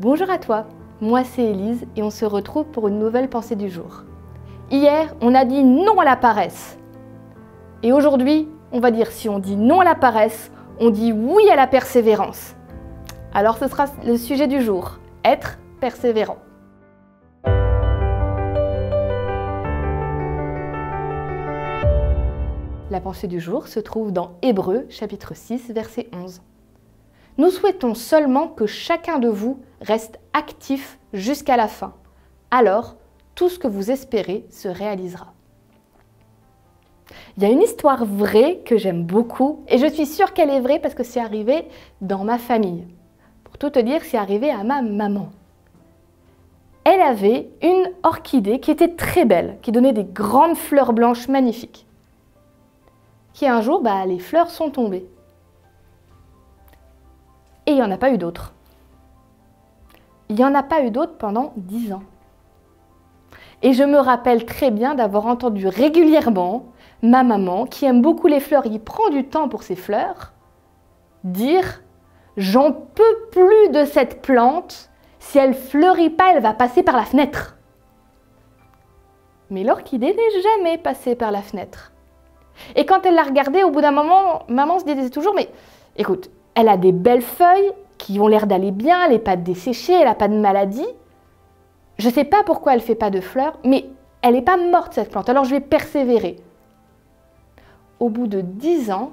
Bonjour à toi, moi c'est Élise et on se retrouve pour une nouvelle pensée du jour. Hier, on a dit non à la paresse. Et aujourd'hui, on va dire si on dit non à la paresse, on dit oui à la persévérance. Alors ce sera le sujet du jour, être persévérant. La pensée du jour se trouve dans Hébreu chapitre 6 verset 11. Nous souhaitons seulement que chacun de vous reste actif jusqu'à la fin. Alors, tout ce que vous espérez se réalisera. Il y a une histoire vraie que j'aime beaucoup et je suis sûre qu'elle est vraie parce que c'est arrivé dans ma famille. Pour tout te dire, c'est arrivé à ma maman. Elle avait une orchidée qui était très belle, qui donnait des grandes fleurs blanches magnifiques. Qui un jour, bah, les fleurs sont tombées. Et il n'y en a pas eu d'autres. Il n'y en a pas eu d'autres pendant dix ans. Et je me rappelle très bien d'avoir entendu régulièrement ma maman, qui aime beaucoup les fleurs, il prend du temps pour ses fleurs, dire J'en peux plus de cette plante, si elle fleurit pas, elle va passer par la fenêtre. Mais l'orchidée n'est jamais passée par la fenêtre. Et quand elle l'a regardée, au bout d'un moment, maman se disait toujours Mais écoute, elle a des belles feuilles qui ont l'air d'aller bien, elle n'est pas desséchée, elle n'a pas de maladie. Je ne sais pas pourquoi elle ne fait pas de fleurs, mais elle n'est pas morte cette plante, alors je vais persévérer. Au bout de dix ans,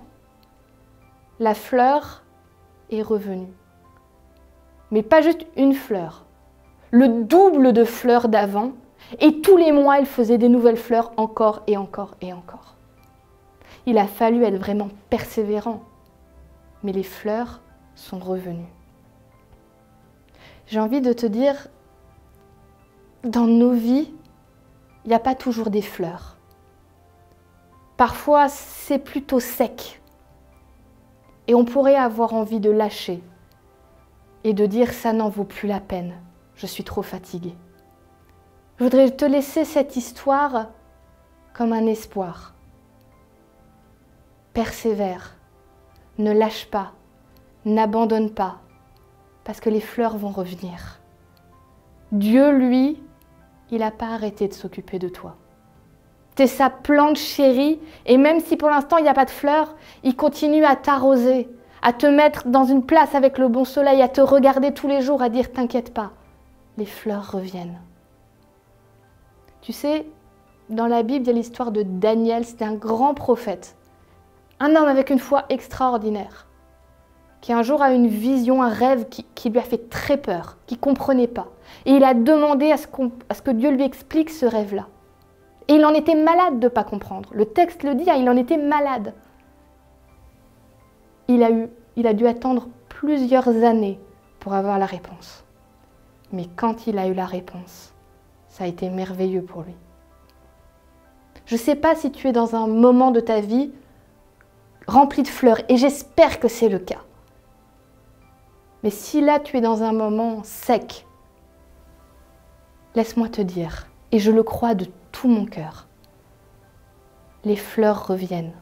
la fleur est revenue. Mais pas juste une fleur, le double de fleurs d'avant, et tous les mois, elle faisait des nouvelles fleurs encore et encore et encore. Il a fallu être vraiment persévérant mais les fleurs sont revenues. J'ai envie de te dire, dans nos vies, il n'y a pas toujours des fleurs. Parfois, c'est plutôt sec. Et on pourrait avoir envie de lâcher et de dire ça n'en vaut plus la peine, je suis trop fatiguée. Je voudrais te laisser cette histoire comme un espoir. Persévère, ne lâche pas, n'abandonne pas, parce que les fleurs vont revenir. Dieu, lui, il n'a pas arrêté de s'occuper de toi. Tu es sa plante chérie, et même si pour l'instant il n'y a pas de fleurs, il continue à t'arroser, à te mettre dans une place avec le bon soleil, à te regarder tous les jours, à dire T'inquiète pas, les fleurs reviennent. Tu sais, dans la Bible, il y a l'histoire de Daniel, c'était un grand prophète. Un homme avec une foi extraordinaire, qui un jour a une vision, un rêve qui, lui a fait très peur, qui ne comprenait pas. Et il a demandé à ce, que Dieu lui explique ce rêve-là. Et il en était malade de ne pas comprendre. Le texte le dit, hein, il en était malade. Il a, eu, il a dû attendre plusieurs années pour avoir la réponse. Mais quand il a eu la réponse, ça a été merveilleux pour lui. Je ne sais pas si tu es dans un moment de ta vie rempli de fleurs, et j'espère que c'est le cas. Mais si là tu es dans un moment sec, laisse-moi te dire, et je le crois de tout mon cœur, les fleurs reviennent.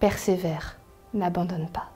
Persévère, n'abandonne pas.